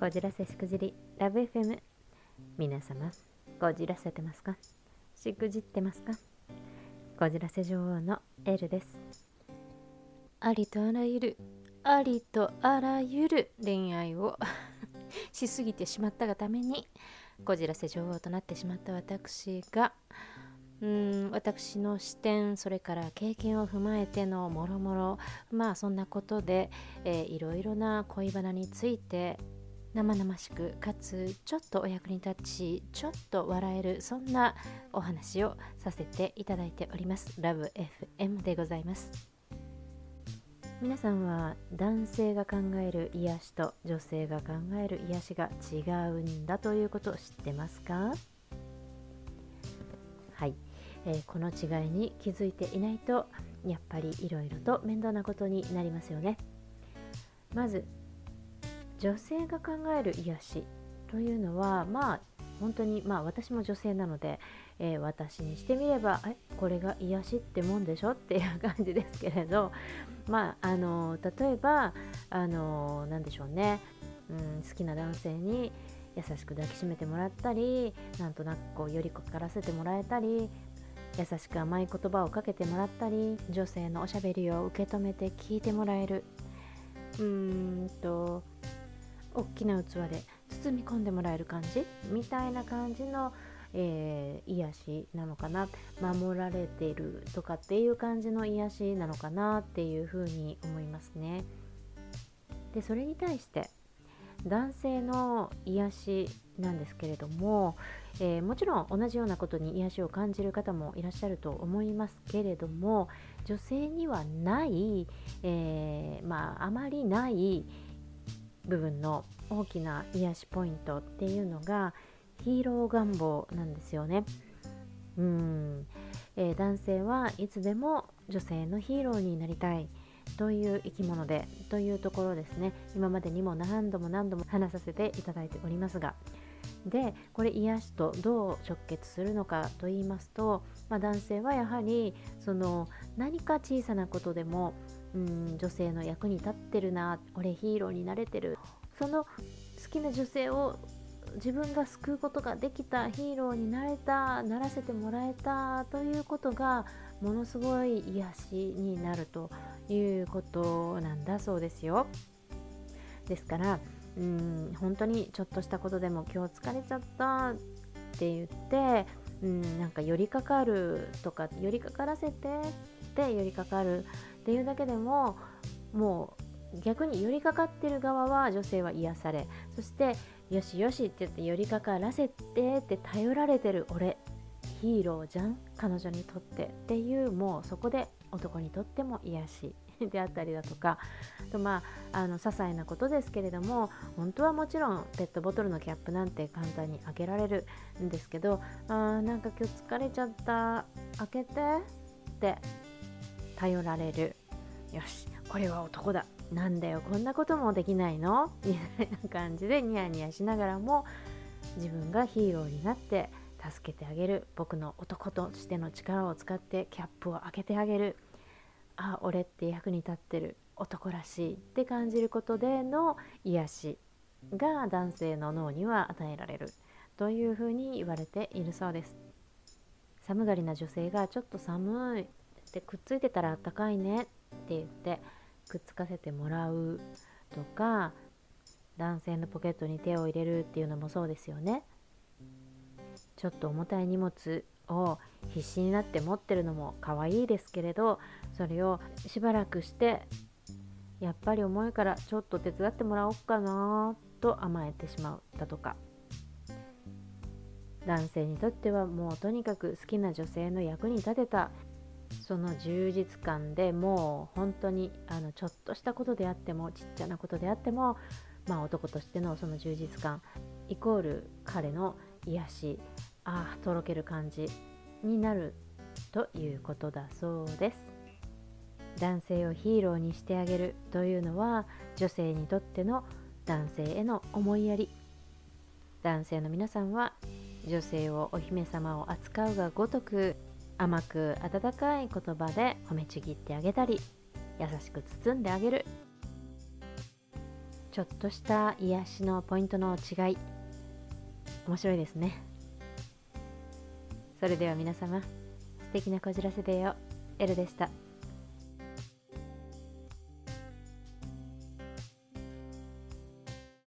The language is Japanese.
こじらせしくじりラブ FM 皆様こじらせてますか？しくじってますか？こじらせ女王のエルです。ありとあらゆるありとあらゆる恋愛を しすぎてしまったがためにこじらせ女王となってしまった私がうん私の視点それから経験を踏まえてのもろもろまあそんなことで、えー、いろいろな恋バナについて生々しくかつちょっとお役に立ちちょっと笑えるそんなお話をさせていただいております。ラブ FM でございます。皆さんは男性が考える癒しと女性が考える癒しが違うんだということを知ってますか？はい、えー、この違いに気づいていないとやっぱりいろいろと面倒なことになりますよね。まず女性が考える癒しというのはまあ本当にまあ私も女性なので、えー、私にしてみればえこれが癒しってもんでしょっていう感じですけれどまああの例えばあの何でしょうね、うん、好きな男性に優しく抱きしめてもらったりなんとなくこう寄りかからせてもらえたり優しく甘い言葉をかけてもらったり女性のおしゃべりを受け止めて聞いてもらえる。うーんと大きな器で包み込んでもらえる感じ？みたいな感じの、えー、癒しなのかな？守られてるとかっていう感じの癒しなのかなっていうふうに思いますね。でそれに対して男性の癒しなんですけれども、えー、もちろん同じようなことに癒しを感じる方もいらっしゃると思いますけれども女性にはない、えー、まああまりない部分の大きな癒しポイントっていうのがヒーロー願望なんですよね。うん、えー、男性はいつでも女性のヒーローになりたいという生き物でというところですね。今までにも何度も何度も話させていただいておりますが。でこれ癒しとどう直結するのかと言いますと、まあ、男性はやはりその何か小さなことでもうん女性の役に立ってるな俺ヒーローになれてる。その好きな女性を自分が救うことができたヒーローになれたならせてもらえたということがものすごい癒しになるということなんだそうですよ。ですからうん本当にちょっとしたことでも今日疲れちゃったって言ってうんなんか寄りかかるとか寄りかからせてって寄りかかるっていうだけでももう逆に寄りかかってる側は女性は癒されそしてよしよしって言って寄りかからせてって頼られてる俺ヒーローじゃん彼女にとってっていうもうそこで男にとっても癒し であったりだとかとまああの些細なことですけれども本当はもちろんペットボトルのキャップなんて簡単に開けられるんですけどあーなんか今日疲れちゃった開けてって頼られる。よしこれは男だ。なんだよこんなこともできないの？みたいな感じでニヤニヤしながらも自分がヒーローになって助けてあげる。僕の男としての力を使ってキャップを開けてあげる。あ俺って役に立ってる。男らしい。って感じることでの癒しが男性の脳には与えられる。というふうに言われているそうです。寒がりな女性がちょっと寒い。でくっついてたらあったかいねって言ってくっつかせてもらうとか男性のポケットに手を入れるっていうのもそうですよね。ちょっと重たい荷物を必死になって持ってるのも可愛いですけれどそれをしばらくしてやっぱり重いからちょっと手伝ってもらおうかなと甘えてしまうだとか。男性にとってはもうとにかく好きな女性の役に立てたその充実感でもう本当にあのちょっとしたことであってもちっちゃなことであっても、まあ、男としてのその充実感イコール彼の癒しああとろける感じになるということだそうです。男性をヒーローにしてあげるというのは女性にとっての男性への思いやり。男性の皆さんは女性をお姫様を扱うがごとく甘く温かい言葉で褒めちぎってあげたり優しく包んであげる。ちょっとした癒しのポイントの違い。面白いですね。それでは皆様素敵なこじらせでよ。エルでした。